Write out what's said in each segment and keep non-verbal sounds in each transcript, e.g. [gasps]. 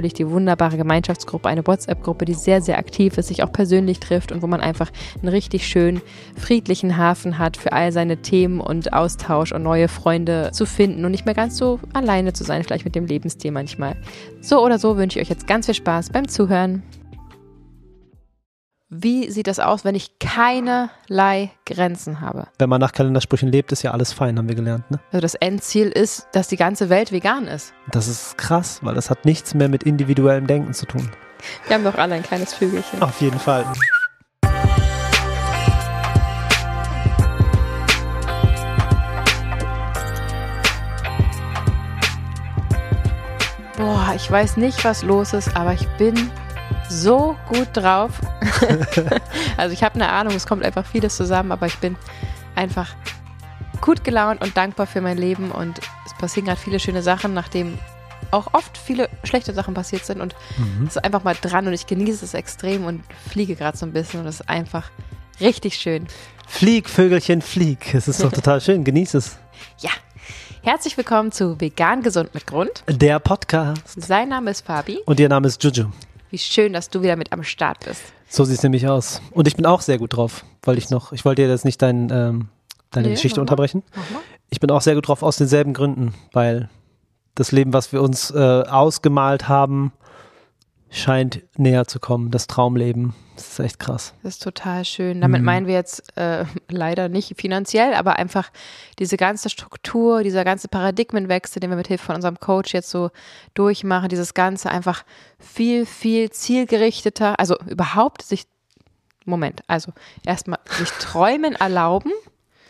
natürlich die wunderbare Gemeinschaftsgruppe, eine WhatsApp-Gruppe, die sehr, sehr aktiv ist, sich auch persönlich trifft und wo man einfach einen richtig schönen, friedlichen Hafen hat für all seine Themen und Austausch und neue Freunde zu finden und nicht mehr ganz so alleine zu sein, vielleicht mit dem Lebensstil manchmal. So oder so wünsche ich euch jetzt ganz viel Spaß beim Zuhören. Wie sieht das aus, wenn ich keinerlei Grenzen habe? Wenn man nach Kalendersprüchen lebt, ist ja alles fein, haben wir gelernt. Ne? Also das Endziel ist, dass die ganze Welt vegan ist. Das ist krass, weil das hat nichts mehr mit individuellem Denken zu tun. Wir haben doch alle ein kleines Vögelchen. Auf jeden Fall. Boah, ich weiß nicht, was los ist, aber ich bin so gut drauf. [laughs] also ich habe eine Ahnung, es kommt einfach vieles zusammen, aber ich bin einfach gut gelaunt und dankbar für mein Leben und es passieren gerade viele schöne Sachen, nachdem auch oft viele schlechte Sachen passiert sind und mhm. es ist einfach mal dran und ich genieße es extrem und fliege gerade so ein bisschen und es ist einfach richtig schön. Flieg, Vögelchen, flieg. Es ist doch [laughs] total schön. Genieße es. Ja. Herzlich willkommen zu Vegan Gesund mit Grund. Der Podcast. Sein Name ist Fabi. Und ihr Name ist Juju. Wie schön, dass du wieder mit am Start bist. So sieht es nämlich aus. Und ich bin auch sehr gut drauf, weil ich noch, ich wollte dir jetzt nicht dein, ähm, deine nee, Geschichte unterbrechen. Ich bin auch sehr gut drauf aus denselben Gründen, weil das Leben, was wir uns äh, ausgemalt haben, scheint näher zu kommen, das Traumleben. Das ist echt krass. Das ist total schön. Damit mhm. meinen wir jetzt äh, [laughs] leider nicht finanziell, aber einfach diese ganze Struktur, dieser ganze Paradigmenwechsel, den wir mit Hilfe von unserem Coach jetzt so durchmachen, dieses Ganze einfach viel, viel zielgerichteter, also überhaupt sich, Moment, also erstmal sich träumen erlauben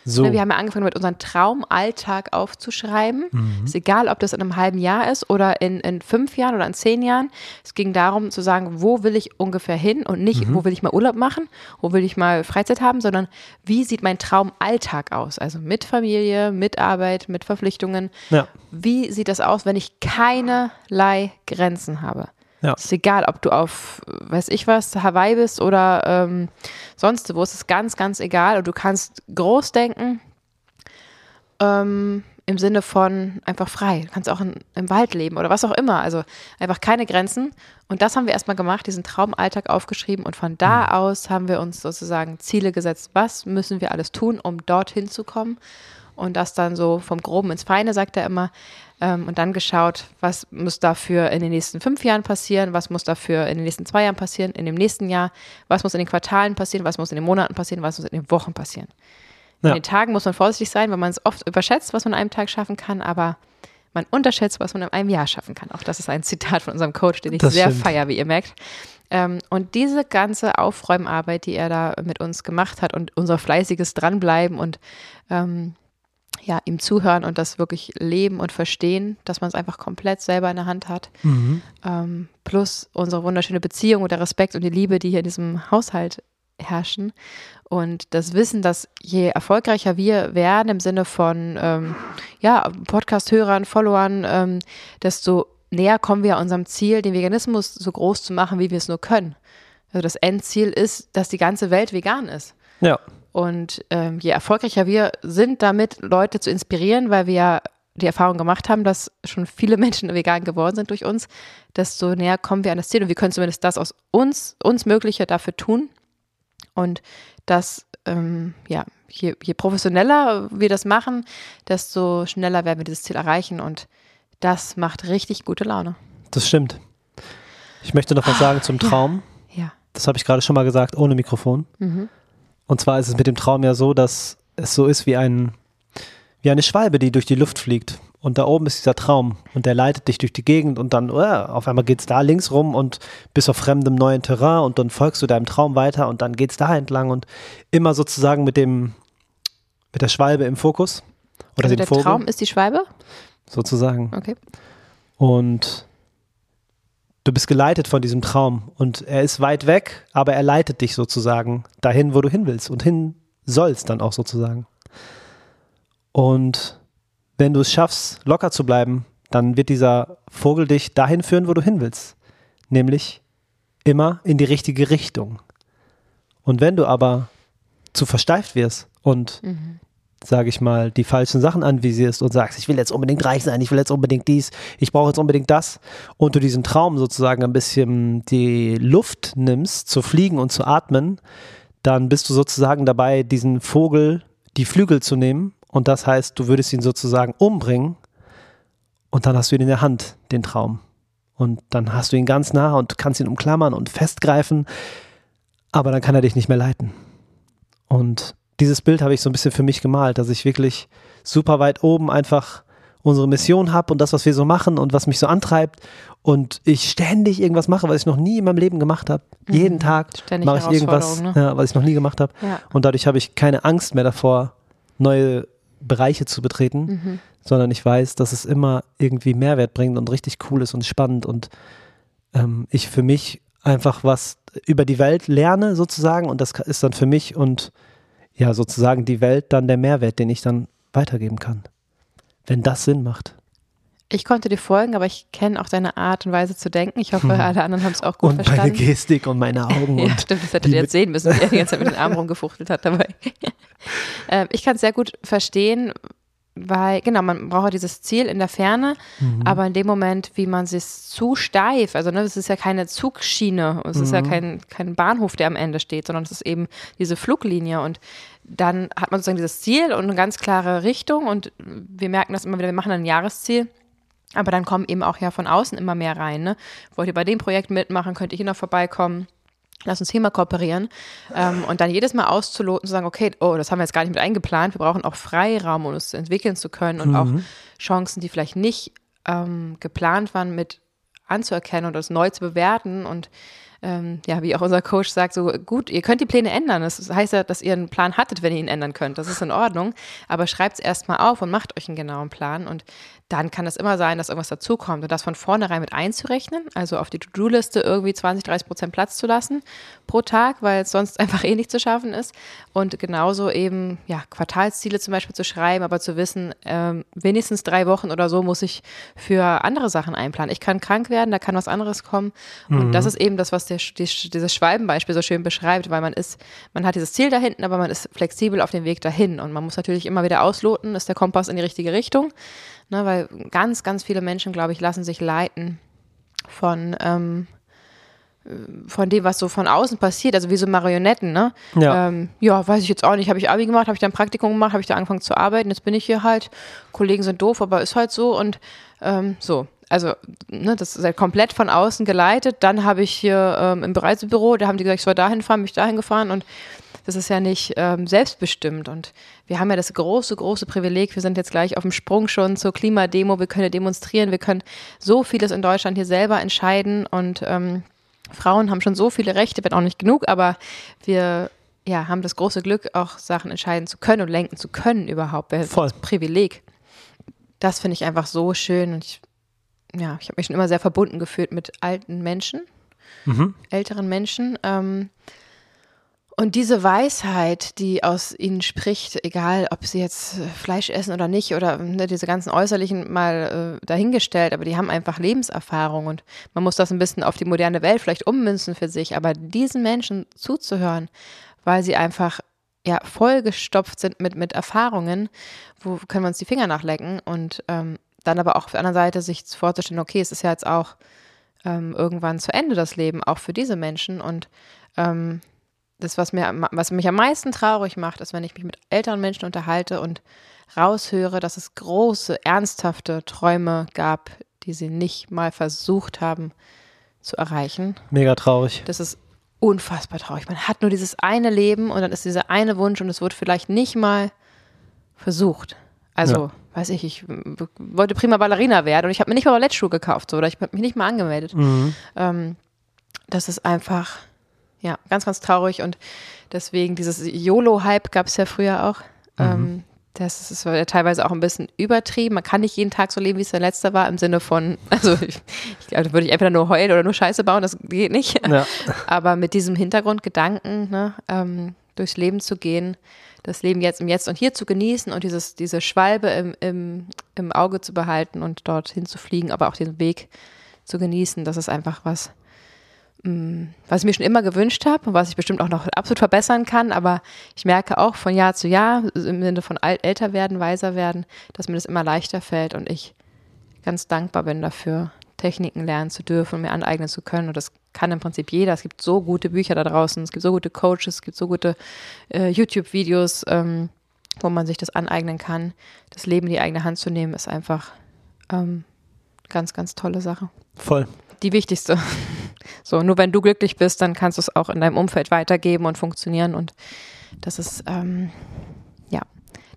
so. Ne, wir haben ja angefangen mit unserem Traumalltag aufzuschreiben. Mhm. Ist egal, ob das in einem halben Jahr ist oder in, in fünf Jahren oder in zehn Jahren. Es ging darum zu sagen, wo will ich ungefähr hin und nicht, mhm. wo will ich mal Urlaub machen, wo will ich mal Freizeit haben, sondern wie sieht mein Traumalltag aus? Also mit Familie, mit Arbeit, mit Verpflichtungen. Ja. Wie sieht das aus, wenn ich keinerlei Grenzen habe? Ja. Ist egal, ob du auf, weiß ich was, Hawaii bist oder ähm, sonst wo. Es ist ganz, ganz egal. Und du kannst groß denken, ähm, im Sinne von einfach frei. Du kannst auch in, im Wald leben oder was auch immer. Also einfach keine Grenzen. Und das haben wir erstmal gemacht, diesen Traumalltag aufgeschrieben. Und von da mhm. aus haben wir uns sozusagen Ziele gesetzt. Was müssen wir alles tun, um dorthin zu kommen? Und das dann so vom Groben ins Feine, sagt er immer ähm, und dann geschaut, was muss dafür in den nächsten fünf Jahren passieren, was muss dafür in den nächsten zwei Jahren passieren, in dem nächsten Jahr, was muss in den Quartalen passieren, was muss in den Monaten passieren, was muss in den Wochen passieren. Ja. In den Tagen muss man vorsichtig sein, weil man es oft überschätzt, was man in einem Tag schaffen kann, aber man unterschätzt, was man in einem Jahr schaffen kann. Auch das ist ein Zitat von unserem Coach, den ich das sehr feier, wie ihr merkt. Ähm, und diese ganze Aufräumarbeit, die er da mit uns gemacht hat und unser fleißiges Dranbleiben und ähm, ja, ihm zuhören und das wirklich leben und verstehen, dass man es einfach komplett selber in der Hand hat. Mhm. Ähm, plus unsere wunderschöne Beziehung und der Respekt und die Liebe, die hier in diesem Haushalt herrschen. Und das Wissen, dass je erfolgreicher wir werden im Sinne von ähm, ja, Podcast-Hörern, Followern, ähm, desto näher kommen wir unserem Ziel, den Veganismus so groß zu machen, wie wir es nur können. Also das Endziel ist, dass die ganze Welt vegan ist. Ja. Und ähm, je erfolgreicher wir sind damit, Leute zu inspirieren, weil wir ja die Erfahrung gemacht haben, dass schon viele [laughs] Menschen vegan geworden sind durch uns, desto näher kommen wir an das Ziel und wir können zumindest das aus uns, uns Mögliche dafür tun. Und das, ähm, ja, je, je professioneller wir das machen, desto schneller werden wir dieses Ziel erreichen und das macht richtig gute Laune. Das stimmt. Ich möchte noch was [gasps] sagen zum Traum. Ja. ja. Das habe ich gerade schon mal gesagt, ohne Mikrofon. Mhm. Und zwar ist es mit dem Traum ja so, dass es so ist wie ein wie eine Schwalbe, die durch die Luft fliegt. Und da oben ist dieser Traum und der leitet dich durch die Gegend und dann, oh, auf einmal geht es da links rum und bist auf fremdem neuen Terrain und dann folgst du deinem Traum weiter und dann geht es da entlang und immer sozusagen mit dem, mit der Schwalbe im Fokus. Oder also dem der Vogel. Traum ist die Schwalbe? Sozusagen. Okay. Und du bist geleitet von diesem Traum und er ist weit weg, aber er leitet dich sozusagen dahin, wo du hin willst und hin sollst dann auch sozusagen. Und wenn du es schaffst, locker zu bleiben, dann wird dieser Vogel dich dahin führen, wo du hin willst. Nämlich immer in die richtige Richtung. Und wenn du aber zu versteift wirst und, mhm. Sage ich mal, die falschen Sachen anvisierst und sagst, ich will jetzt unbedingt reich sein, ich will jetzt unbedingt dies, ich brauche jetzt unbedingt das, und du diesen Traum sozusagen ein bisschen die Luft nimmst, zu fliegen und zu atmen, dann bist du sozusagen dabei, diesen Vogel die Flügel zu nehmen und das heißt, du würdest ihn sozusagen umbringen und dann hast du ihn in der Hand, den Traum. Und dann hast du ihn ganz nah und kannst ihn umklammern und festgreifen, aber dann kann er dich nicht mehr leiten. Und dieses Bild habe ich so ein bisschen für mich gemalt, dass ich wirklich super weit oben einfach unsere Mission habe und das, was wir so machen und was mich so antreibt und ich ständig irgendwas mache, was ich noch nie in meinem Leben gemacht habe. Mhm. Jeden Tag mache ich irgendwas, ne? ja, was ich noch nie gemacht habe. Ja. Und dadurch habe ich keine Angst mehr davor, neue Bereiche zu betreten, mhm. sondern ich weiß, dass es immer irgendwie Mehrwert bringt und richtig cool ist und spannend und ähm, ich für mich einfach was über die Welt lerne sozusagen und das ist dann für mich und ja sozusagen die Welt dann der Mehrwert, den ich dann weitergeben kann, wenn das Sinn macht. Ich konnte dir folgen, aber ich kenne auch deine Art und Weise zu denken. Ich hoffe, alle anderen haben es auch gut und verstanden. Und meine Gestik und meine Augen. ja, stimmt, das hättet ihr jetzt sehen müssen, wie er die ganze Zeit mit den Armen rumgefuchtelt hat dabei. [laughs] äh, ich kann es sehr gut verstehen, weil, genau, man braucht ja dieses Ziel in der Ferne, mhm. aber in dem Moment, wie man sich zu steif, also ne, es ist ja keine Zugschiene, es mhm. ist ja mhm. kein, kein Bahnhof, der am Ende steht, sondern es ist eben diese Fluglinie und dann hat man sozusagen dieses Ziel und eine ganz klare Richtung und wir merken das immer wieder, wir machen ein Jahresziel aber dann kommen eben auch ja von außen immer mehr rein. Ne? Wollt ihr bei dem Projekt mitmachen? Könnt ihr hier noch vorbeikommen? Lass uns hier mal kooperieren. Ähm, und dann jedes Mal auszuloten, zu sagen, okay, oh, das haben wir jetzt gar nicht mit eingeplant. Wir brauchen auch Freiraum, um uns entwickeln zu können und mhm. auch Chancen, die vielleicht nicht ähm, geplant waren, mit anzuerkennen und das neu zu bewerten und ähm, ja, wie auch unser Coach sagt, so gut, ihr könnt die Pläne ändern. Das heißt ja, dass ihr einen Plan hattet, wenn ihr ihn ändern könnt. Das ist in Ordnung. Aber schreibt es erstmal auf und macht euch einen genauen Plan. Und dann kann es immer sein, dass irgendwas dazukommt. Und das von vornherein mit einzurechnen, also auf die To-Do-Liste irgendwie 20, 30 Prozent Platz zu lassen pro Tag, weil es sonst [laughs] einfach eh nicht zu schaffen ist. Und genauso eben, ja, Quartalsziele zum Beispiel zu schreiben, aber zu wissen, ähm, wenigstens drei Wochen oder so muss ich für andere Sachen einplanen. Ich kann krank werden, da kann was anderes kommen. Und mhm. das ist eben das, was der, die, dieses Schwalbenbeispiel so schön beschreibt, weil man ist, man hat dieses Ziel da hinten, aber man ist flexibel auf dem Weg dahin. Und man muss natürlich immer wieder ausloten, ist der Kompass in die richtige Richtung. Ne, weil ganz, ganz viele Menschen, glaube ich, lassen sich leiten von, ähm, von dem, was so von außen passiert, also wie so Marionetten, ne? Ja, ähm, ja weiß ich jetzt auch nicht. Habe ich Abi gemacht, habe ich da ein Praktikum gemacht, habe ich da angefangen zu arbeiten, jetzt bin ich hier halt. Kollegen sind doof, aber ist halt so und ähm, so. Also, ne, das ist halt komplett von außen geleitet. Dann habe ich hier ähm, im Reisebüro, da haben die gesagt, ich soll dahin fahren, bin ich dahin gefahren und das ist ja nicht ähm, selbstbestimmt. Und wir haben ja das große, große Privileg, wir sind jetzt gleich auf dem Sprung schon zur Klimademo, wir können demonstrieren, wir können so vieles in Deutschland hier selber entscheiden und ähm, Frauen haben schon so viele Rechte, wenn auch nicht genug, aber wir ja, haben das große Glück, auch Sachen entscheiden zu können und lenken zu können überhaupt. Voll. Das Privileg. Das finde ich einfach so schön und ich, ja, ich habe mich schon immer sehr verbunden gefühlt mit alten Menschen, mhm. älteren Menschen. Ähm, Und diese Weisheit, die aus ihnen spricht, egal ob sie jetzt Fleisch essen oder nicht oder ne, diese ganzen äußerlichen mal äh, dahingestellt, aber die haben einfach Lebenserfahrung und man muss das ein bisschen auf die moderne Welt vielleicht ummünzen für sich, aber diesen Menschen zuzuhören, weil sie einfach ja vollgestopft sind mit, mit Erfahrungen, wo können wir uns die Finger nachlecken und ähm, dann aber auch auf der anderen Seite sich vorzustellen, okay, es ist ja jetzt auch ähm, irgendwann zu Ende das Leben, auch für diese Menschen und ähm, das, was, mir, was mich am meisten traurig macht, ist, wenn ich mich mit älteren Menschen unterhalte und raushöre, dass es große, ernsthafte Träume gab, die sie nicht mal versucht haben zu erreichen. Mega traurig. Das ist unfassbar traurig. Man hat nur dieses eine Leben und dann ist dieser eine Wunsch und es wird vielleicht nicht mal versucht. Also, ja. weiß ich, ich wollte prima Ballerina werden und ich habe mir nicht mal Ballettschuhe gekauft so, oder ich habe mich nicht mal angemeldet. Mhm. Ähm, das ist einfach ja, ganz, ganz traurig und deswegen dieses YOLO-Hype gab es ja früher auch. Mhm. Ähm, das ist ja teilweise auch ein bisschen übertrieben. Man kann nicht jeden Tag so leben, wie es der letzte war, im Sinne von, [laughs] also ich, ich glaube, da würde ich entweder nur heulen oder nur Scheiße bauen, das geht nicht. Ja. Aber mit diesem Hintergrundgedanken, ne, ähm, durchs Leben zu gehen, das Leben jetzt im Jetzt und Hier zu genießen und dieses, diese Schwalbe im, im, im Auge zu behalten und dorthin zu fliegen, aber auch den Weg zu genießen, das ist einfach was, Mm, was ich mir schon immer gewünscht habe und was ich bestimmt auch noch absolut verbessern kann, aber ich merke auch von Jahr zu Jahr, im Sinne von älter werden, weiser werden, dass mir das immer leichter fällt und ich ganz dankbar bin dafür, Techniken lernen zu dürfen und mir aneignen zu können. Und das kann im Prinzip jeder. Es gibt so gute Bücher da draußen, es gibt so gute Coaches, es gibt so gute äh, YouTube-Videos, ähm, wo man sich das aneignen kann. Das Leben in die eigene Hand zu nehmen, ist einfach ähm, ganz, ganz tolle Sache. Voll. Die wichtigste. [laughs] So, nur wenn du glücklich bist, dann kannst du es auch in deinem Umfeld weitergeben und funktionieren. Und das ist, ähm, ja,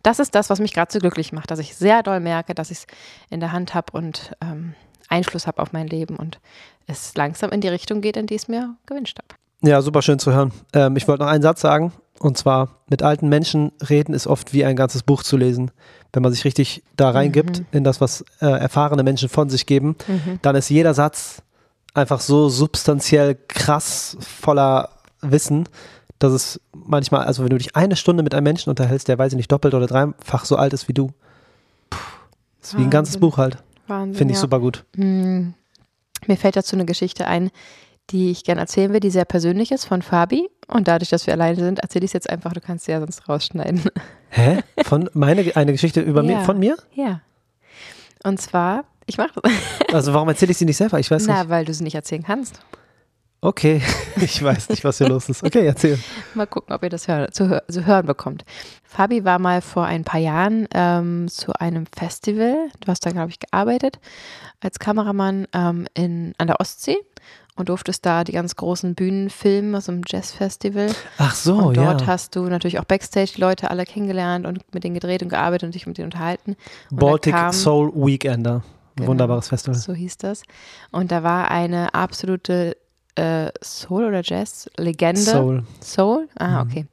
das ist das, was mich gerade so glücklich macht, dass ich sehr doll merke, dass ich es in der Hand habe und ähm, Einfluss habe auf mein Leben und es langsam in die Richtung geht, in die ich es mir gewünscht habe. Ja, super schön zu hören. Ähm, ich wollte noch einen Satz sagen. Und zwar, mit alten Menschen reden ist oft wie ein ganzes Buch zu lesen. Wenn man sich richtig da reingibt mhm. in das, was äh, erfahrene Menschen von sich geben, mhm. dann ist jeder Satz einfach so substanziell krass voller Wissen, dass es manchmal, also wenn du dich eine Stunde mit einem Menschen unterhältst, der weiß ich nicht doppelt oder dreifach so alt ist wie du, puh, ist wie ein ganzes Buch halt. Finde ich ja. super gut. Hm. Mir fällt dazu eine Geschichte ein, die ich gerne erzählen will, die sehr persönlich ist von Fabi. Und dadurch, dass wir alleine sind, erzähle ich es jetzt einfach. Du kannst sie ja sonst rausschneiden. Hä? Von meine eine Geschichte über ja. mir, von mir? Ja. Und zwar ich mache das. Also warum erzähle ich sie nicht selber? Ich weiß Na, nicht. Na, weil du sie nicht erzählen kannst. Okay, [laughs] ich weiß nicht, was hier los ist. Okay, erzähl. Mal gucken, ob ihr das hör zu, zu, hören bekommt. Fabi war mal vor ein paar Jahren ähm, zu einem Festival. Du hast da, glaube ich, gearbeitet als Kameramann ähm, in, an der Ostsee und durftest da die ganz großen Bühnen filmen aus einem Jazzfestival. Ach so, und dort ja. hast du natürlich auch Backstage die Leute alle kennengelernt und mit denen gedreht und gearbeitet und dich mit denen unterhalten. Und Baltic kam, Soul Weekender. Genau, Wunderbares Festival. So hieß das. Und da war eine absolute äh, Soul- oder Jazz-Legende. Soul. Soul? Ah, mhm. okay.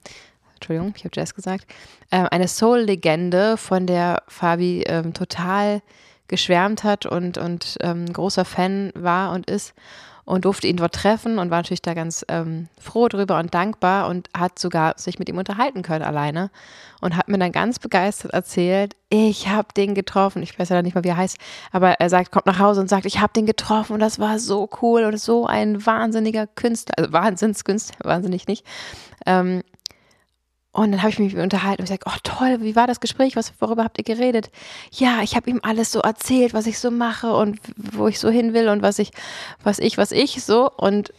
Entschuldigung, ich habe Jazz gesagt. Ähm, eine Soul-Legende, von der Fabi ähm, total geschwärmt hat und, und ähm, großer Fan war und ist und durfte ihn dort treffen und war natürlich da ganz ähm, froh drüber und dankbar und hat sogar sich mit ihm unterhalten können alleine und hat mir dann ganz begeistert erzählt, ich habe den getroffen, ich weiß ja nicht mal, wie er heißt, aber er sagt, kommt nach Hause und sagt, ich habe den getroffen und das war so cool und so ein wahnsinniger Künstler, also Wahnsinnskünstler, [laughs] wahnsinnig nicht. Ähm, und dann habe ich mich unterhalten und gesagt, oh toll, wie war das Gespräch? Was, worüber habt ihr geredet? Ja, ich habe ihm alles so erzählt, was ich so mache und wo ich so hin will und was ich, was ich, was ich so. Und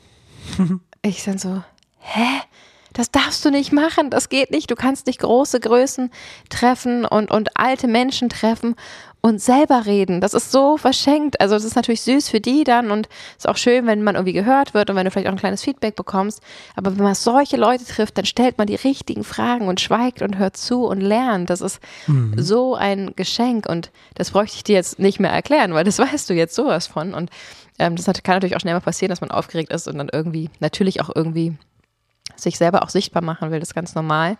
[laughs] ich dann so, hä? Das darfst du nicht machen, das geht nicht. Du kannst nicht große Größen treffen und, und alte Menschen treffen und selber reden. Das ist so verschenkt. Also das ist natürlich süß für die dann und ist auch schön, wenn man irgendwie gehört wird und wenn du vielleicht auch ein kleines Feedback bekommst. Aber wenn man solche Leute trifft, dann stellt man die richtigen Fragen und schweigt und hört zu und lernt. Das ist mhm. so ein Geschenk und das bräuchte ich dir jetzt nicht mehr erklären, weil das [laughs] weißt du jetzt sowas von. Und ähm, das kann natürlich auch schnell mal passieren, dass man aufgeregt ist und dann irgendwie, natürlich auch irgendwie sich selber auch sichtbar machen will. Das ist ganz normal.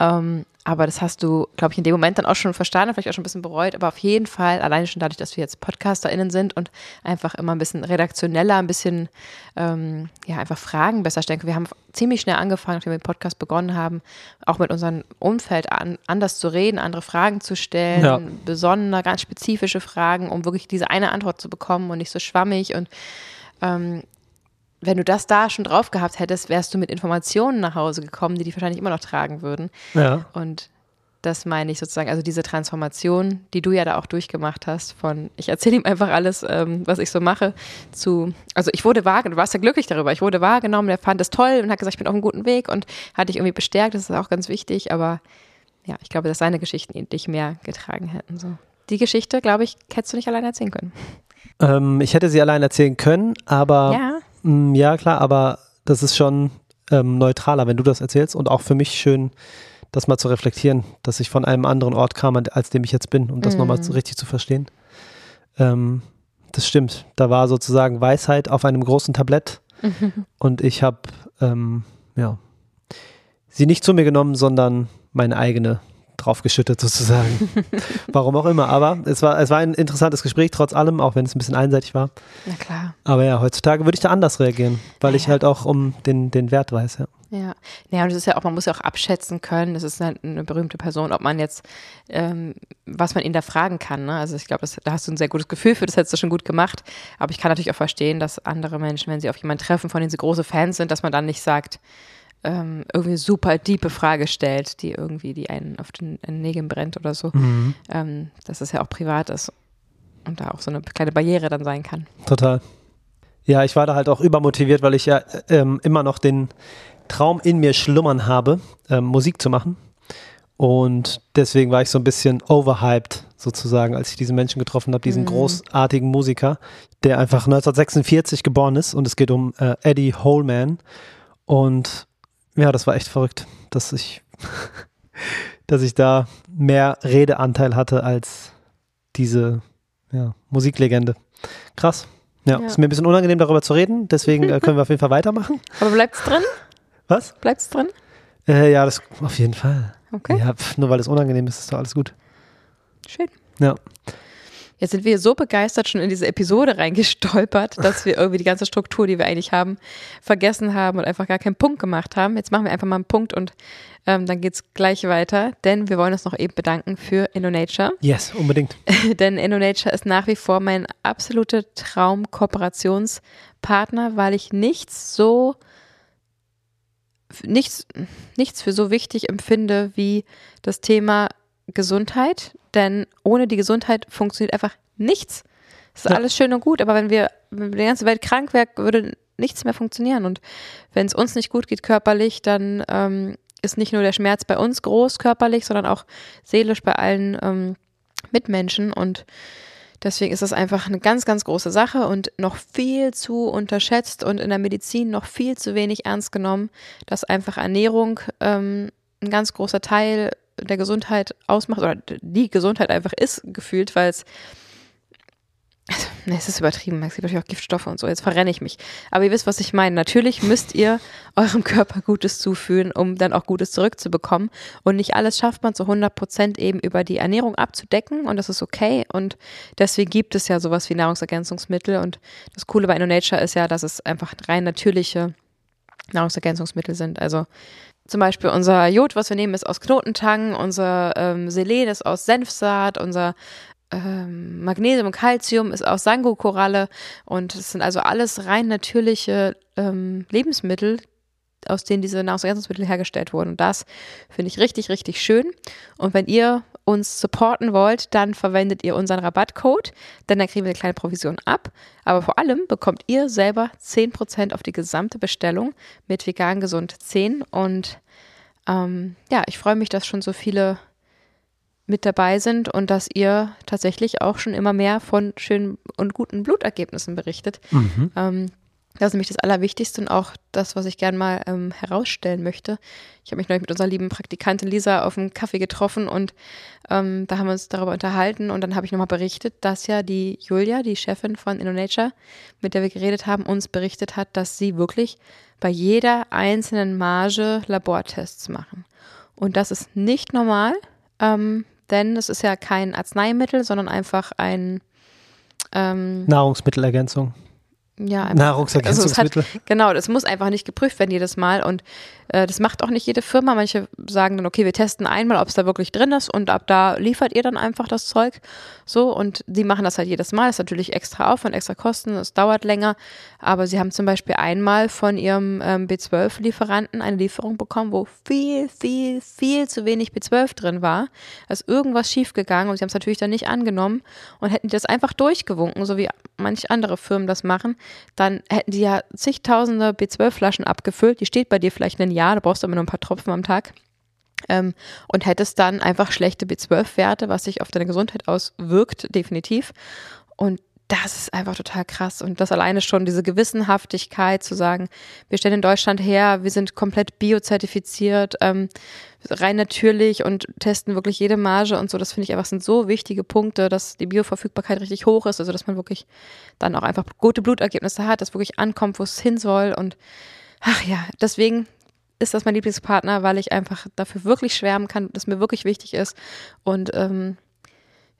Ähm, aber das hast du, glaube ich, in dem Moment dann auch schon verstanden, vielleicht auch schon ein bisschen bereut, aber auf jeden Fall, alleine schon dadurch, dass wir jetzt PodcasterInnen sind und einfach immer ein bisschen redaktioneller, ein bisschen, ähm, ja, einfach Fragen besser stellen können. Wir haben ziemlich schnell angefangen, nachdem wir den Podcast begonnen haben, auch mit unserem Umfeld an, anders zu reden, andere Fragen zu stellen, ja. besondere, ganz spezifische Fragen, um wirklich diese eine Antwort zu bekommen und nicht so schwammig und ähm, wenn du das da schon drauf gehabt hättest, wärst du mit Informationen nach Hause gekommen, die dich wahrscheinlich immer noch tragen würden. Ja. Und das meine ich sozusagen, also diese Transformation, die du ja da auch durchgemacht hast, von ich erzähle ihm einfach alles, ähm, was ich so mache, zu, also ich wurde wahrgenommen, du warst ja glücklich darüber, ich wurde wahrgenommen, der fand es toll und hat gesagt, ich bin auf einem guten Weg und hat dich irgendwie bestärkt, das ist auch ganz wichtig, aber ja, ich glaube, dass seine Geschichten dich mehr getragen hätten. So. Die Geschichte, glaube ich, hättest du nicht alleine erzählen können. Ähm, ich hätte sie allein erzählen können, aber ja. Mm, ja, klar, aber das ist schon ähm, neutraler, wenn du das erzählst und auch für mich schön, das mal zu reflektieren, dass ich von einem anderen Ort kam, als dem ich jetzt bin, um das mhm. nochmal so richtig zu verstehen. Ähm, das stimmt. Da war sozusagen Weisheit auf einem großen Tablett mhm. [laughs] und ich habe ähm, ja, sie nicht zu mir genommen, sondern meine eigene draufgeschüttet sozusagen. [laughs] Warum auch immer. Aber es war, es war ein interessantes Gespräch, trotz allem, auch wenn es ein bisschen einseitig war. Na klar. Aber ja, heutzutage würde ich da anders reagieren, weil ja, ich halt auch um den, den Wert weiß, ja. Ja, ja, und es ist ja auch, man muss ja auch abschätzen können, das ist halt eine berühmte Person, ob man jetzt, ähm, was man ihn da fragen kann. Ne? Also ich glaube, da hast du ein sehr gutes Gefühl für, das hättest du schon gut gemacht. Aber ich kann natürlich auch verstehen, dass andere Menschen, wenn sie auf jemanden treffen, von denen sie große Fans sind, dass man dann nicht sagt, ähm, irgendwie super diepe Frage stellt, die irgendwie die einen auf den, den Nägeln brennt oder so. Mhm. Ähm, dass es ja auch privat ist und da auch so eine kleine Barriere dann sein kann. Total. Ja, ich war da halt auch übermotiviert, weil ich ja ähm, immer noch den Traum in mir schlummern habe, ähm, Musik zu machen. Und deswegen war ich so ein bisschen overhyped, sozusagen, als ich diesen Menschen getroffen habe, diesen mhm. großartigen Musiker, der einfach 1946 geboren ist. Und es geht um äh, Eddie Holman. Und ja, das war echt verrückt, dass ich, [laughs] dass ich da mehr Redeanteil hatte als diese ja, Musiklegende. Krass. Ja, ja, ist mir ein bisschen unangenehm darüber zu reden, deswegen äh, können wir auf jeden Fall weitermachen. [laughs] Aber bleibt's drin? Was? Bleibt's drin? Äh, ja, das auf jeden Fall. Okay. Ja, nur weil es unangenehm ist, ist doch alles gut. Schön. Ja. Jetzt sind wir so begeistert schon in diese Episode reingestolpert, dass wir irgendwie die ganze Struktur, die wir eigentlich haben, vergessen haben und einfach gar keinen Punkt gemacht haben. Jetzt machen wir einfach mal einen Punkt und ähm, dann geht's gleich weiter, denn wir wollen uns noch eben bedanken für InnoNature. Yes, unbedingt. [laughs] denn InnoNature ist nach wie vor mein absoluter Traum-Kooperationspartner, weil ich nichts so nichts, nichts für so wichtig empfinde wie das Thema Gesundheit, denn ohne die Gesundheit funktioniert einfach nichts. Es ist ja. alles schön und gut, aber wenn wir, wenn die ganze Welt krank wäre, würde nichts mehr funktionieren. Und wenn es uns nicht gut geht körperlich, dann ähm, ist nicht nur der Schmerz bei uns groß körperlich, sondern auch seelisch bei allen ähm, Mitmenschen. Und deswegen ist das einfach eine ganz, ganz große Sache und noch viel zu unterschätzt und in der Medizin noch viel zu wenig ernst genommen, dass einfach Ernährung ähm, ein ganz großer Teil der Gesundheit ausmacht oder die Gesundheit einfach ist, gefühlt, weil es also, ne, es ist übertrieben, es gibt natürlich auch Giftstoffe und so, jetzt verrenne ich mich. Aber ihr wisst, was ich meine. Natürlich müsst ihr [laughs] eurem Körper Gutes zuführen, um dann auch Gutes zurückzubekommen. Und nicht alles schafft man zu 100 Prozent eben über die Ernährung abzudecken und das ist okay. Und deswegen gibt es ja sowas wie Nahrungsergänzungsmittel. Und das Coole bei InnoNature ist ja, dass es einfach rein natürliche Nahrungsergänzungsmittel sind. Also zum Beispiel unser Jod, was wir nehmen, ist aus Knotentang, unser ähm, Selen ist aus Senfsaat, unser ähm, Magnesium und Calcium ist aus Sango-Koralle. Und es sind also alles rein natürliche ähm, Lebensmittel, aus denen diese Nahrungsergänzungsmittel hergestellt wurden. Und das finde ich richtig, richtig schön. Und wenn ihr uns supporten wollt, dann verwendet ihr unseren Rabattcode, denn dann kriegen wir eine kleine Provision ab. Aber vor allem bekommt ihr selber 10% auf die gesamte Bestellung mit vegan gesund 10. Und ähm, ja, ich freue mich, dass schon so viele mit dabei sind und dass ihr tatsächlich auch schon immer mehr von schönen und guten Blutergebnissen berichtet. Mhm. Ähm, das ist nämlich das Allerwichtigste und auch das, was ich gerne mal ähm, herausstellen möchte. Ich habe mich neulich mit unserer lieben Praktikantin Lisa auf einen Kaffee getroffen und ähm, da haben wir uns darüber unterhalten und dann habe ich nochmal berichtet, dass ja die Julia, die Chefin von InnoNature, mit der wir geredet haben, uns berichtet hat, dass sie wirklich bei jeder einzelnen Marge Labortests machen. Und das ist nicht normal, ähm, denn es ist ja kein Arzneimittel, sondern einfach ein ähm, Nahrungsmittelergänzung. Ja, Nahrungsergänzungsmittel. Also hat, genau, das muss einfach nicht geprüft werden jedes Mal und äh, das macht auch nicht jede Firma. Manche sagen dann, okay, wir testen einmal, ob es da wirklich drin ist und ab da liefert ihr dann einfach das Zeug. So und die machen das halt jedes Mal. Das ist natürlich extra Aufwand, extra Kosten, es dauert länger. Aber sie haben zum Beispiel einmal von ihrem ähm, B12-Lieferanten eine Lieferung bekommen, wo viel, viel, viel zu wenig B12 drin war. Da ist irgendwas schiefgegangen und sie haben es natürlich dann nicht angenommen und hätten die das einfach durchgewunken, so wie manche andere Firmen das machen dann hätten die ja zigtausende B12-Flaschen abgefüllt. Die steht bei dir vielleicht ein Jahr, da brauchst du immer nur ein paar Tropfen am Tag. Ähm, und hättest dann einfach schlechte B12-Werte, was sich auf deine Gesundheit auswirkt, definitiv. Und das ist einfach total krass. Und das alleine schon, diese Gewissenhaftigkeit zu sagen, wir stellen in Deutschland her, wir sind komplett biozertifiziert, ähm, rein natürlich und testen wirklich jede Marge und so. Das finde ich einfach sind so wichtige Punkte, dass die Bioverfügbarkeit richtig hoch ist, also dass man wirklich dann auch einfach gute Blutergebnisse hat, dass wirklich ankommt, wo es hin soll. Und ach ja, deswegen ist das mein Lieblingspartner, weil ich einfach dafür wirklich schwärmen kann, dass mir wirklich wichtig ist. Und ähm,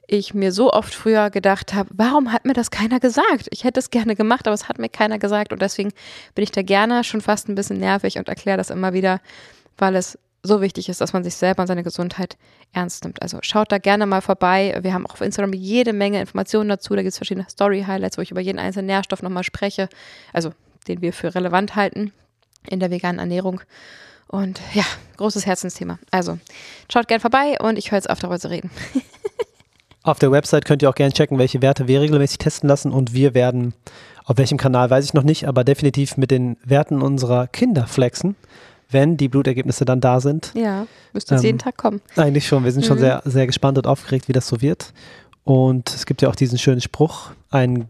ich mir so oft früher gedacht habe, warum hat mir das keiner gesagt? Ich hätte es gerne gemacht, aber es hat mir keiner gesagt und deswegen bin ich da gerne schon fast ein bisschen nervig und erkläre das immer wieder, weil es so wichtig ist, dass man sich selber und seine Gesundheit ernst nimmt. Also schaut da gerne mal vorbei. Wir haben auch auf Instagram jede Menge Informationen dazu. Da gibt es verschiedene Story-Highlights, wo ich über jeden einzelnen Nährstoff nochmal spreche, also den wir für relevant halten in der veganen Ernährung. Und ja, großes Herzensthema. Also schaut gern vorbei und ich höre jetzt auf, darüber zu reden. [laughs] Auf der Website könnt ihr auch gerne checken, welche Werte wir regelmäßig testen lassen und wir werden, auf welchem Kanal weiß ich noch nicht, aber definitiv mit den Werten unserer Kinder flexen, wenn die Blutergebnisse dann da sind. Ja, müsste ähm, jeden Tag kommen. Eigentlich schon. Wir sind mhm. schon sehr, sehr gespannt und aufgeregt, wie das so wird. Und es gibt ja auch diesen schönen Spruch, ein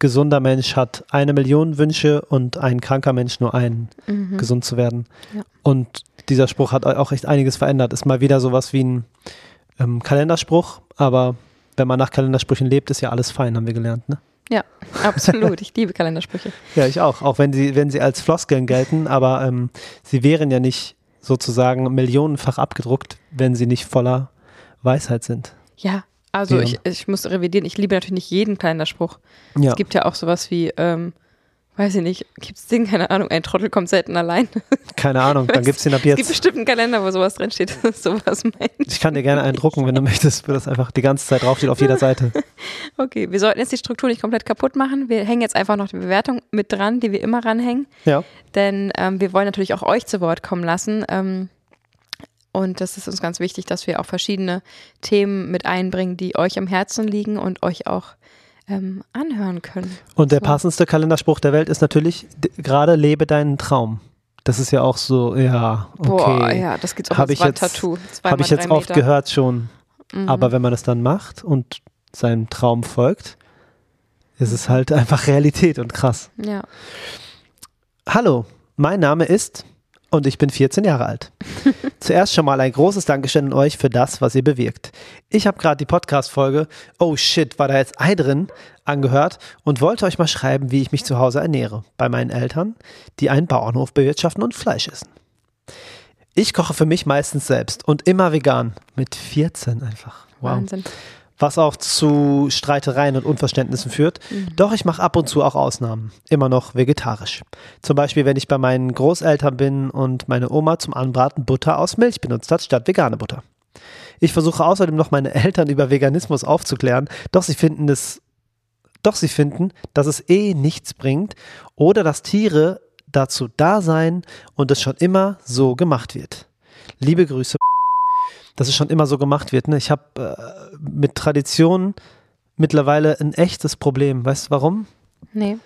gesunder Mensch hat eine Million Wünsche und ein kranker Mensch nur einen, mhm. gesund zu werden. Ja. Und dieser Spruch hat auch echt einiges verändert. Ist mal wieder sowas wie ein ähm, Kalenderspruch, aber wenn man nach Kalendersprüchen lebt, ist ja alles fein, haben wir gelernt, ne? Ja, absolut. Ich liebe Kalendersprüche. [laughs] ja, ich auch. Auch wenn sie, wenn sie als Floskeln gelten, aber ähm, sie wären ja nicht sozusagen millionenfach abgedruckt, wenn sie nicht voller Weisheit sind. Ja, also ich, ich muss revidieren. Ich liebe natürlich nicht jeden Kalenderspruch. Ja. Es gibt ja auch sowas wie, ähm, weiß ich nicht, gibt es den, keine Ahnung, ein Trottel kommt selten allein. Keine Ahnung, dann gibt es den ab jetzt. Es gibt bestimmt einen Kalender, wo sowas drin steht, [laughs] sowas meint. Ich kann dir gerne einen drucken, wenn du möchtest, wo das einfach die ganze Zeit draufsteht auf jeder Seite. [laughs] Okay, wir sollten jetzt die Struktur nicht komplett kaputt machen. Wir hängen jetzt einfach noch die Bewertung mit dran, die wir immer ranhängen. Ja. Denn ähm, wir wollen natürlich auch euch zu Wort kommen lassen. Ähm, und das ist uns ganz wichtig, dass wir auch verschiedene Themen mit einbringen, die euch am Herzen liegen und euch auch ähm, anhören können. Und der so. passendste Kalenderspruch der Welt ist natürlich gerade lebe deinen Traum. Das ist ja auch so, ja, okay. Boah, ja, das gibt's auch hab als ich Tattoo. Habe ich jetzt oft gehört schon. Mhm. Aber wenn man es dann macht und seinem Traum folgt, ist es halt einfach Realität und krass. Ja. Hallo, mein Name ist und ich bin 14 Jahre alt. [laughs] Zuerst schon mal ein großes Dankeschön an euch für das, was ihr bewirkt. Ich habe gerade die Podcast-Folge Oh shit, war da jetzt Ei drin angehört und wollte euch mal schreiben, wie ich mich zu Hause ernähre. Bei meinen Eltern, die einen Bauernhof bewirtschaften und Fleisch essen. Ich koche für mich meistens selbst und immer vegan. Mit 14 einfach. Wow. Wahnsinn was auch zu Streitereien und Unverständnissen führt. Mhm. Doch ich mache ab und zu auch Ausnahmen. Immer noch vegetarisch. Zum Beispiel, wenn ich bei meinen Großeltern bin und meine Oma zum Anbraten Butter aus Milch benutzt hat, statt vegane Butter. Ich versuche außerdem noch meine Eltern über Veganismus aufzuklären, doch sie finden es, doch sie finden, dass es eh nichts bringt oder dass Tiere dazu da sein und es schon immer so gemacht wird. Liebe Grüße dass es schon immer so gemacht wird. Ne? Ich habe äh, mit Tradition mittlerweile ein echtes Problem. Weißt du warum? Nee.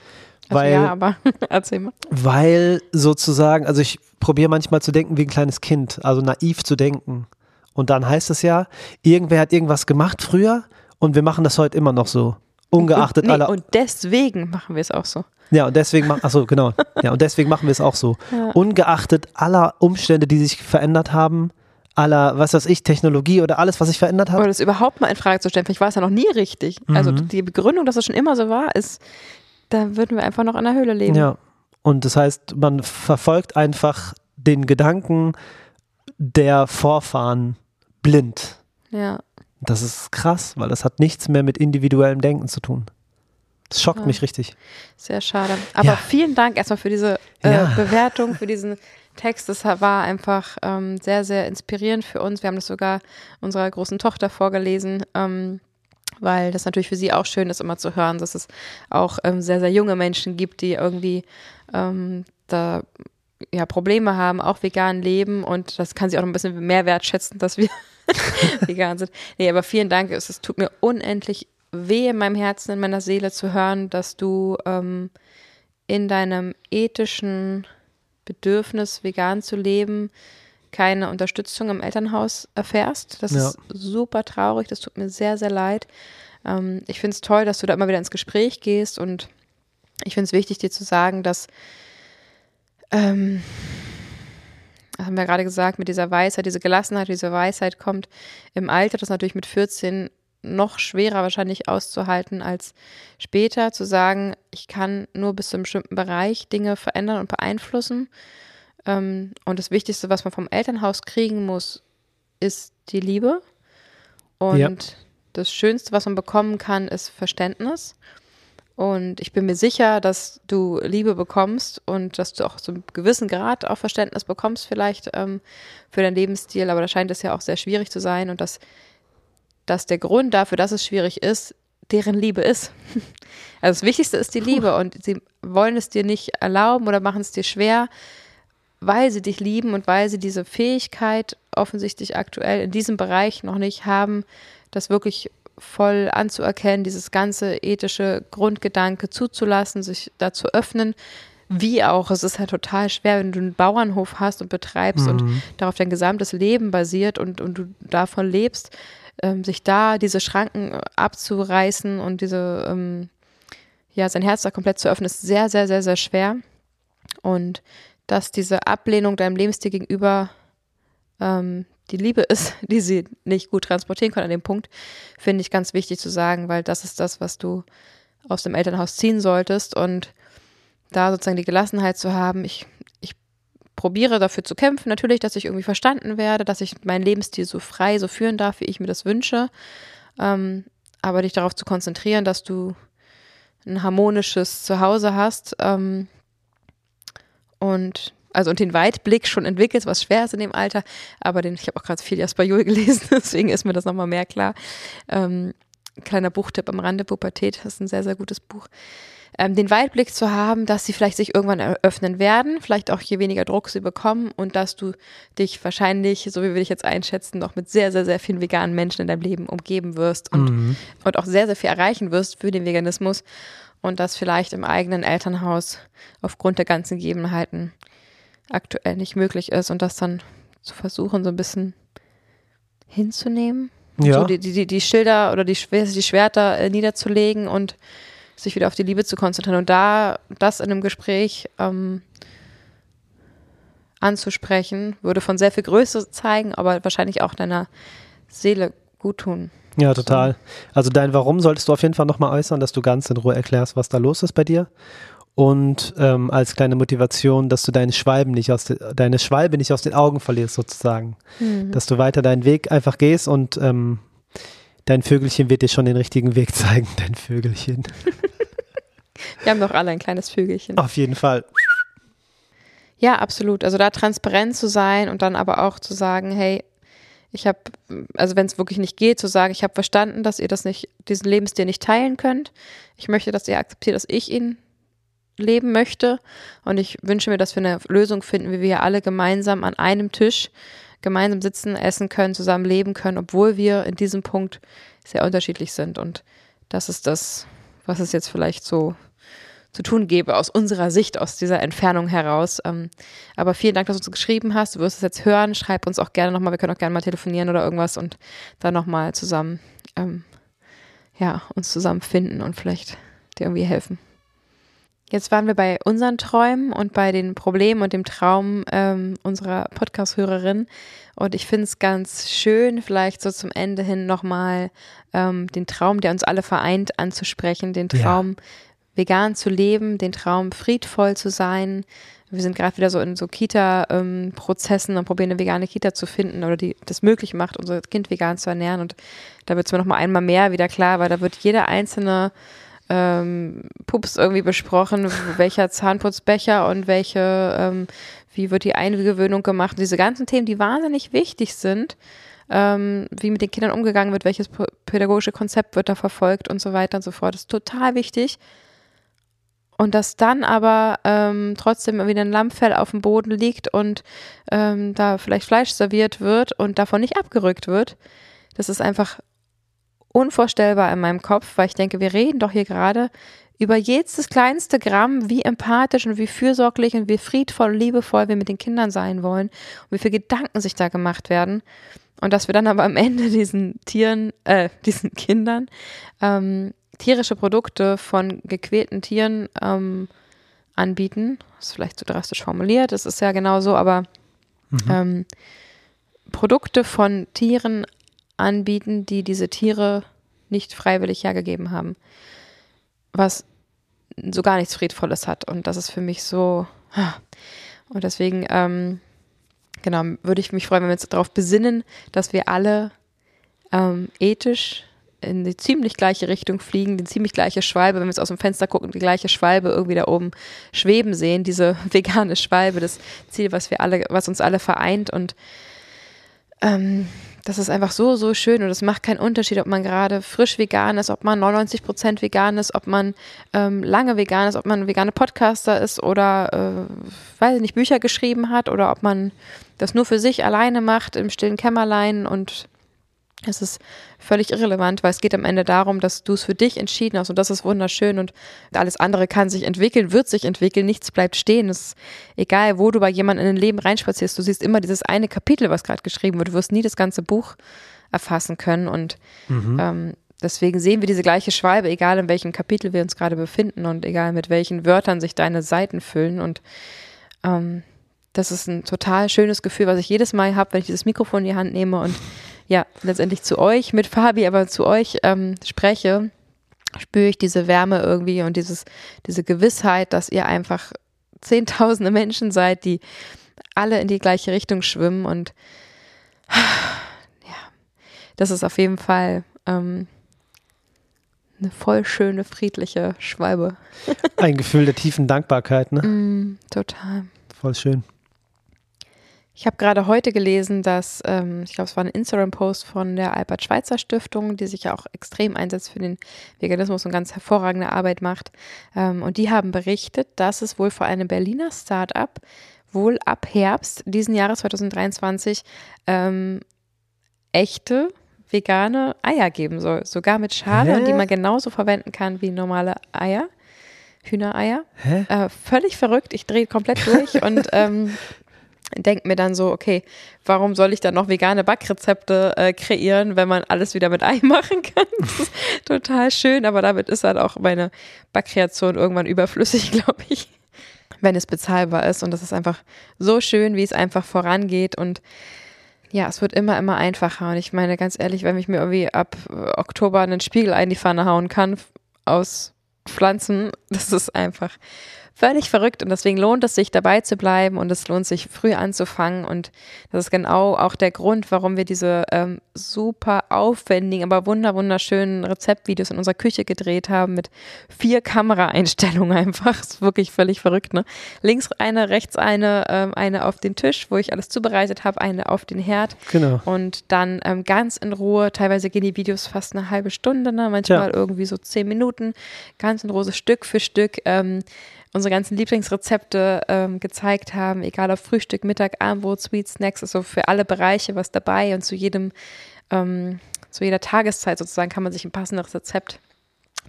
Also weil, ja, aber [laughs] erzähl mal. Weil sozusagen, also ich probiere manchmal zu denken wie ein kleines Kind, also naiv zu denken. Und dann heißt es ja, irgendwer hat irgendwas gemacht früher und wir machen das heute immer noch so. Ungeachtet und, nee, aller. Und deswegen machen wir es auch so. Ja, und deswegen machen, achso, genau. [laughs] Ja, und deswegen machen wir es auch so. Ja. Ungeachtet aller Umstände, die sich verändert haben, aller, was weiß ich, Technologie oder alles, was sich verändert hat. Oder das überhaupt mal in Frage zu stellen, vielleicht war es ja noch nie richtig. Also mhm. Also die Begründung, dass es schon immer so war, ist, da würden wir einfach noch in der Höhle leben. Ja. Und das heißt, man verfolgt einfach den Gedanken, der Vorfahren blind. Ja. Das ist krass, weil das hat nichts mehr mit individuellem Denken zu tun. Das schockt ja. mich richtig. Sehr schade. Aber ja. vielen Dank erstmal für diese äh, ja. Bewertung, für diesen [laughs] Text. Das war einfach ähm, sehr, sehr inspirierend für uns. Wir haben das sogar unserer großen Tochter vorgelesen. Ähm, weil das natürlich für sie auch schön ist, immer zu hören, dass es auch ähm, sehr, sehr junge Menschen gibt, die irgendwie ähm, da ja, Probleme haben, auch vegan leben und das kann sie auch noch ein bisschen mehr wertschätzen, dass wir [laughs] vegan sind. Nee, aber vielen Dank. Es, es, tut mir unendlich weh in meinem Herzen, in meiner Seele zu hören, dass du ähm, in deinem ethischen Bedürfnis, vegan zu leben, keine Unterstützung im Elternhaus erfährst. Das ja. ist super traurig, das tut mir sehr, sehr leid. Ähm, ich finde es toll, dass du da immer wieder ins Gespräch gehst und ich finde es wichtig, dir zu sagen, dass, ähm, haben wir gerade gesagt, mit dieser Weisheit, diese Gelassenheit, diese Weisheit kommt im Alter, das natürlich mit 14 noch schwerer wahrscheinlich auszuhalten als später, zu sagen, ich kann nur bis zu einem bestimmten Bereich Dinge verändern und beeinflussen ähm, und das Wichtigste, was man vom Elternhaus kriegen muss, ist die Liebe. Und ja. das Schönste, was man bekommen kann, ist Verständnis. Und ich bin mir sicher, dass du Liebe bekommst und dass du auch zu einem gewissen Grad auch Verständnis bekommst, vielleicht ähm, für deinen Lebensstil. Aber da scheint es ja auch sehr schwierig zu sein und dass, dass der Grund dafür, dass es schwierig ist, deren Liebe ist. [laughs] Also das Wichtigste ist die Liebe und sie wollen es dir nicht erlauben oder machen es dir schwer, weil sie dich lieben und weil sie diese Fähigkeit offensichtlich aktuell in diesem Bereich noch nicht haben, das wirklich voll anzuerkennen, dieses ganze ethische Grundgedanke zuzulassen, sich da zu öffnen. Wie auch, es ist halt total schwer, wenn du einen Bauernhof hast und betreibst mhm. und darauf dein gesamtes Leben basiert und, und du davon lebst, ähm, sich da diese Schranken abzureißen und diese, ähm, ja, sein Herz da komplett zu öffnen, ist sehr, sehr, sehr, sehr schwer. Und dass diese Ablehnung deinem Lebensstil gegenüber ähm, die Liebe ist, [laughs] die sie nicht gut transportieren können an dem Punkt, finde ich ganz wichtig zu sagen, weil das ist das, was du aus dem Elternhaus ziehen solltest und da sozusagen die Gelassenheit zu haben, ich probiere dafür zu kämpfen, natürlich, dass ich irgendwie verstanden werde, dass ich meinen Lebensstil so frei, so führen darf, wie ich mir das wünsche, ähm, aber dich darauf zu konzentrieren, dass du ein harmonisches Zuhause hast, ähm, und also und den Weitblick schon entwickelt, was schwer ist in dem Alter, aber den, ich habe auch gerade viel Jasper Juhl gelesen, [laughs] deswegen ist mir das nochmal mehr klar. Ähm, kleiner Buchtipp am Rande, Pubertät, das ist ein sehr, sehr gutes Buch. Ähm, den Weitblick zu haben, dass sie vielleicht sich irgendwann eröffnen werden, vielleicht auch je weniger Druck sie bekommen und dass du dich wahrscheinlich, so wie wir dich jetzt einschätzen, noch mit sehr, sehr, sehr vielen veganen Menschen in deinem Leben umgeben wirst und, mhm. und auch sehr, sehr viel erreichen wirst für den Veganismus und das vielleicht im eigenen Elternhaus aufgrund der ganzen Gegebenheiten aktuell nicht möglich ist und das dann zu versuchen, so ein bisschen hinzunehmen. Ja. So die, die, die Schilder oder die, die Schwerter äh, niederzulegen und sich wieder auf die Liebe zu konzentrieren und da das in einem Gespräch ähm, anzusprechen, würde von sehr viel Größe zeigen, aber wahrscheinlich auch deiner Seele gut tun. Ja, total. Also dein Warum solltest du auf jeden Fall nochmal äußern, dass du ganz in Ruhe erklärst, was da los ist bei dir. Und ähm, als kleine Motivation, dass du deine Schwalben nicht aus de, deine Schwalbe nicht aus den Augen verlierst, sozusagen. Mhm. Dass du weiter deinen Weg einfach gehst und ähm, dein Vögelchen wird dir schon den richtigen Weg [laughs] zeigen, dein Vögelchen. [laughs] Wir haben doch alle ein kleines Vögelchen. Auf jeden Fall. Ja, absolut. Also da transparent zu sein und dann aber auch zu sagen, hey, ich habe, also wenn es wirklich nicht geht, zu sagen, ich habe verstanden, dass ihr das nicht, diesen Lebensstil nicht teilen könnt. Ich möchte, dass ihr akzeptiert, dass ich ihn leben möchte. Und ich wünsche mir, dass wir eine Lösung finden, wie wir alle gemeinsam an einem Tisch gemeinsam sitzen, essen können, zusammen leben können, obwohl wir in diesem Punkt sehr unterschiedlich sind. Und das ist das, was es jetzt vielleicht so zu tun gäbe, aus unserer Sicht, aus dieser Entfernung heraus. Ähm, aber vielen Dank, dass du uns geschrieben hast. Du wirst es jetzt hören. Schreib uns auch gerne nochmal. Wir können auch gerne mal telefonieren oder irgendwas und dann nochmal zusammen, ähm, ja, uns zusammenfinden und vielleicht dir irgendwie helfen. Jetzt waren wir bei unseren Träumen und bei den Problemen und dem Traum ähm, unserer Podcast-Hörerin. Und ich finde es ganz schön, vielleicht so zum Ende hin nochmal ähm, den Traum, der uns alle vereint, anzusprechen. Den Traum, ja vegan zu leben, den Traum friedvoll zu sein, wir sind gerade wieder so in so Kita-Prozessen ähm, und probieren eine vegane Kita zu finden oder die das möglich macht, unser Kind vegan zu ernähren. Und da wird es mir noch mal einmal mehr wieder klar, weil da wird jeder einzelne ähm, Pups irgendwie besprochen, welcher Zahnputzbecher und welche, ähm, wie wird die Eingewöhnung gemacht. Und diese ganzen Themen, die wahnsinnig wichtig sind, ähm, wie mit den Kindern umgegangen wird, welches pädagogische Konzept wird da verfolgt und so weiter und so fort. Das ist total wichtig. Und dass dann aber ähm, trotzdem wieder ein Lammfell auf dem Boden liegt und ähm, da vielleicht Fleisch serviert wird und davon nicht abgerückt wird, das ist einfach unvorstellbar in meinem Kopf, weil ich denke, wir reden doch hier gerade über jedes kleinste Gramm, wie empathisch und wie fürsorglich und wie friedvoll und liebevoll wir mit den Kindern sein wollen und wie viele Gedanken sich da gemacht werden. Und dass wir dann aber am Ende [laughs] diesen Tieren, äh, diesen Kindern ähm, tierische Produkte von gequälten Tieren ähm, anbieten. Das ist vielleicht zu drastisch formuliert, das ist ja genau so, aber mhm. ähm, Produkte von Tieren anbieten, die diese Tiere nicht freiwillig hergegeben haben. Was so gar nichts Friedvolles hat. Und das ist für mich so. Und deswegen, ähm, genau, würde ich mich freuen, wenn wir uns darauf besinnen, dass wir alle ähm, ethisch in die ziemlich gleiche Richtung fliegen, die ziemlich gleiche Schwalbe, wenn wir jetzt aus dem Fenster gucken, die gleiche Schwalbe irgendwie da oben schweben sehen, diese [laughs] vegane Schwalbe, das Ziel, was wir alle, was uns alle vereint und ähm, das ist einfach so, so schön und es macht keinen Unterschied, ob man gerade frisch vegan ist, ob man 99 Prozent vegan ist, ob man ähm, lange vegan ist, ob man ein veganer Podcaster ist oder, äh, weiß ich nicht, Bücher geschrieben hat oder ob man das nur für sich alleine macht im stillen Kämmerlein und es ist völlig irrelevant, weil es geht am Ende darum, dass du es für dich entschieden hast und das ist wunderschön und alles andere kann sich entwickeln, wird sich entwickeln, nichts bleibt stehen. Es ist egal, wo du bei jemandem in ein Leben reinspazierst, du siehst immer dieses eine Kapitel, was gerade geschrieben wird, du wirst nie das ganze Buch erfassen können und mhm. ähm, deswegen sehen wir diese gleiche Schwalbe, egal in welchem Kapitel wir uns gerade befinden und egal mit welchen Wörtern sich deine Seiten füllen und ähm, das ist ein total schönes Gefühl, was ich jedes Mal habe, wenn ich dieses Mikrofon in die Hand nehme und ja, letztendlich zu euch, mit Fabi, aber zu euch ähm, spreche, spüre ich diese Wärme irgendwie und dieses, diese Gewissheit, dass ihr einfach zehntausende Menschen seid, die alle in die gleiche Richtung schwimmen und ja, das ist auf jeden Fall ähm, eine voll schöne, friedliche Schwalbe. Ein Gefühl der tiefen Dankbarkeit, ne? Mm, total. Voll schön. Ich habe gerade heute gelesen, dass, ähm, ich glaube, es war ein Instagram-Post von der Albert Schweitzer Stiftung, die sich ja auch extrem einsetzt für den Veganismus und ganz hervorragende Arbeit macht. Ähm, und die haben berichtet, dass es wohl vor einem Berliner Start-up wohl ab Herbst diesen Jahres 2023 ähm, echte vegane Eier geben soll. Sogar mit Schale, Hä? die man genauso verwenden kann wie normale Eier. Hühnereier. Äh, völlig verrückt. Ich drehe komplett durch und ähm, [laughs] denke mir dann so, okay, warum soll ich dann noch vegane Backrezepte äh, kreieren, wenn man alles wieder mit [laughs] Ei machen kann? Das ist total schön, aber damit ist halt auch meine Backkreation irgendwann überflüssig, [laughs] glaube ich, wenn es bezahlbar ist. Und das ist einfach so schön, wie es einfach vorangeht und ja, es wird immer, immer einfacher. Und ich meine, ganz ehrlich, wenn ich mir irgendwie ab äh, Oktober einen Spiegel in die Pfanne hauen kann aus Pflanzen, [laughs] das ist einfach völlig verrückt und deswegen lohnt es sich dabei zu bleiben und es lohnt sich früh anzufangen und das ist genau auch der Grund, warum wir diese ähm, super aufwendigen, aber wunder wunderschönen Rezeptvideos in unserer Küche gedreht haben mit vier Kameraeinstellungen [laughs] einfach. Das ist wirklich völlig verrückt, ne? Links eine, rechts eine, ähm, eine auf den Tisch, wo ich alles zubereitet habe, eine auf den Herd. Genau. Und dann ähm, ganz in Ruhe, teilweise gehen die Videos fast eine halbe Stunde, ne? manchmal ja. irgendwie so zehn Minuten, ganz in Ruhe, Stück für Stück. Unsere ganzen Lieblingsrezepte ähm, gezeigt haben, egal ob Frühstück, Mittag, Abendbrot, Sweet Snacks, also für alle Bereiche was dabei und zu jedem, ähm, zu jeder Tageszeit sozusagen kann man sich ein passendes Rezept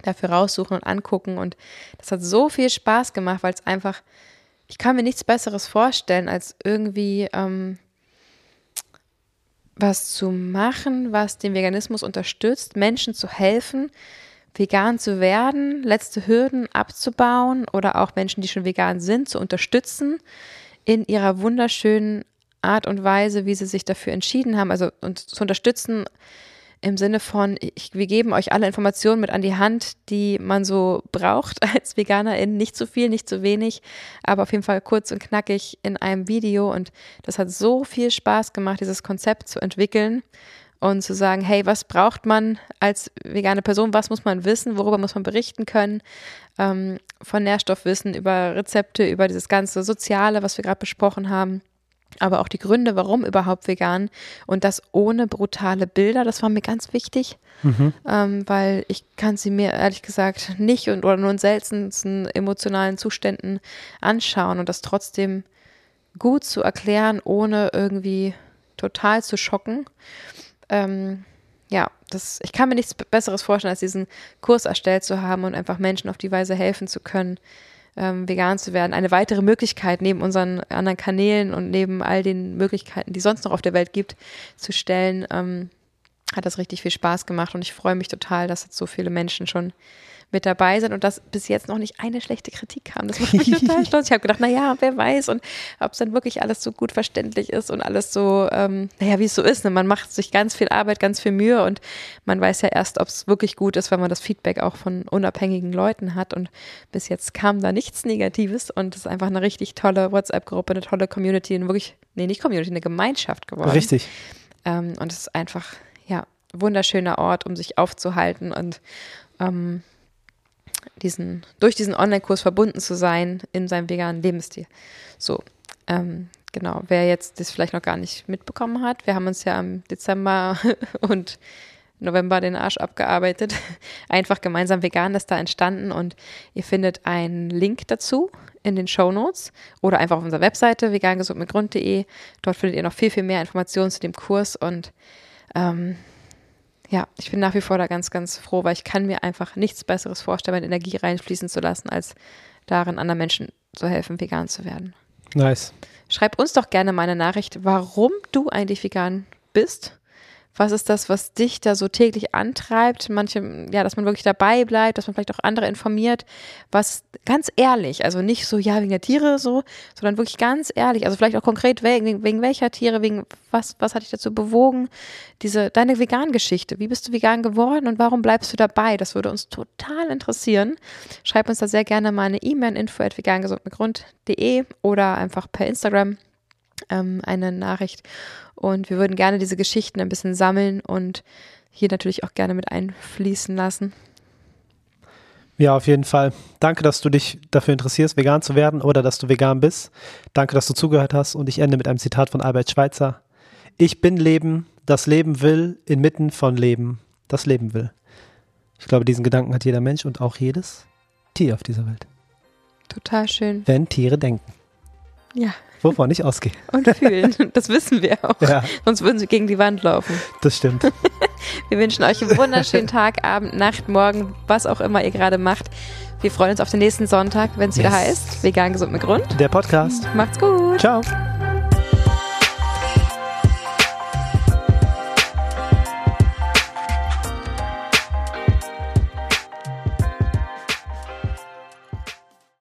dafür raussuchen und angucken. Und das hat so viel Spaß gemacht, weil es einfach, ich kann mir nichts Besseres vorstellen, als irgendwie ähm, was zu machen, was den Veganismus unterstützt, Menschen zu helfen, vegan zu werden, letzte Hürden abzubauen oder auch Menschen, die schon vegan sind, zu unterstützen in ihrer wunderschönen Art und Weise, wie sie sich dafür entschieden haben, also und zu unterstützen im Sinne von, ich, wir geben euch alle Informationen mit an die Hand, die man so braucht [laughs] als Veganerin. Nicht zu viel, nicht zu wenig, aber auf jeden Fall kurz und knackig in einem Video. Und das hat so viel Spaß gemacht, dieses Konzept zu entwickeln und zu sagen, hey, was braucht man als vegane Person, was muss man wissen, worüber muss man berichten können, ähm, von Nährstoffwissen über Rezepte, über dieses ganze Soziale, was wir gerade besprochen haben aber auch die Gründe, warum überhaupt vegan und das ohne brutale Bilder, das war mir ganz wichtig, mhm. ähm, weil ich kann sie mir ehrlich gesagt nicht und oder nur in seltensten emotionalen Zuständen anschauen und das trotzdem gut zu erklären, ohne irgendwie total zu schocken. Ähm, ja, das, ich kann mir nichts Besseres vorstellen, als diesen Kurs erstellt zu haben und einfach Menschen auf die Weise helfen zu können, ähm, vegan zu werden. Eine weitere Möglichkeit neben unseren anderen Kanälen und neben all den Möglichkeiten, die sonst noch auf der Welt gibt, zu stellen, ähm, hat das richtig viel Spaß gemacht und ich freue mich total, dass jetzt so viele Menschen schon mit dabei sind und dass bis jetzt noch nicht eine schlechte Kritik kam. Das macht mich total [laughs] stolz. Ich habe gedacht, naja, wer weiß und ob es dann wirklich alles so gut verständlich ist und alles so, ähm, naja, wie es so ist. Ne? Man macht sich ganz viel Arbeit, ganz viel Mühe und man weiß ja erst, ob es wirklich gut ist, wenn man das Feedback auch von unabhängigen Leuten hat. Und bis jetzt kam da nichts Negatives und es ist einfach eine richtig tolle WhatsApp-Gruppe, eine tolle Community, eine wirklich, nee, nicht Community, eine Gemeinschaft geworden. Richtig. Ähm, und es ist einfach, ja, wunderschöner Ort, um sich aufzuhalten und ähm, diesen, durch diesen Online-Kurs verbunden zu sein in seinem veganen Lebensstil. So, ähm, genau. Wer jetzt das vielleicht noch gar nicht mitbekommen hat, wir haben uns ja im Dezember [laughs] und November den Arsch abgearbeitet. [laughs] Einfach gemeinsam vegan ist da entstanden und ihr findet einen Link dazu in den Show Notes oder einfach auf unserer Webseite vegangesundmitgrund.de. Dort findet ihr noch viel, viel mehr Informationen zu dem Kurs und ähm, ja, ich bin nach wie vor da ganz, ganz froh, weil ich kann mir einfach nichts Besseres vorstellen, meine Energie reinfließen zu lassen, als darin anderen Menschen zu helfen, vegan zu werden. Nice. Schreib uns doch gerne mal eine Nachricht, warum du eigentlich vegan bist was ist das, was dich da so täglich antreibt? Manche, ja, dass man wirklich dabei bleibt, dass man vielleicht auch andere informiert. Was ganz ehrlich, also nicht so, ja, wegen der Tiere so, sondern wirklich ganz ehrlich, also vielleicht auch konkret wegen, wegen welcher Tiere, wegen was, was hat dich dazu bewogen? Diese, deine Vegan-Geschichte. Wie bist du vegan geworden und warum bleibst du dabei? Das würde uns total interessieren. Schreib uns da sehr gerne mal eine E-Mail info at vegangesundmitgrund.de oder einfach per Instagram ähm, eine Nachricht. Und wir würden gerne diese Geschichten ein bisschen sammeln und hier natürlich auch gerne mit einfließen lassen. Ja, auf jeden Fall. Danke, dass du dich dafür interessierst, vegan zu werden oder dass du vegan bist. Danke, dass du zugehört hast. Und ich ende mit einem Zitat von Albert Schweitzer. Ich bin Leben, das Leben will, inmitten von Leben, das Leben will. Ich glaube, diesen Gedanken hat jeder Mensch und auch jedes Tier auf dieser Welt. Total schön. Wenn Tiere denken. Ja. Wovon ich ausgehe. Und fühlen. Das wissen wir auch. Ja. Sonst würden sie gegen die Wand laufen. Das stimmt. [laughs] Wir wünschen euch einen wunderschönen Tag, Abend, Nacht, Morgen, was auch immer ihr gerade macht. Wir freuen uns auf den nächsten Sonntag, wenn es yes. wieder heißt, vegan gesund mit Grund. Der Podcast. Macht's gut. Ciao.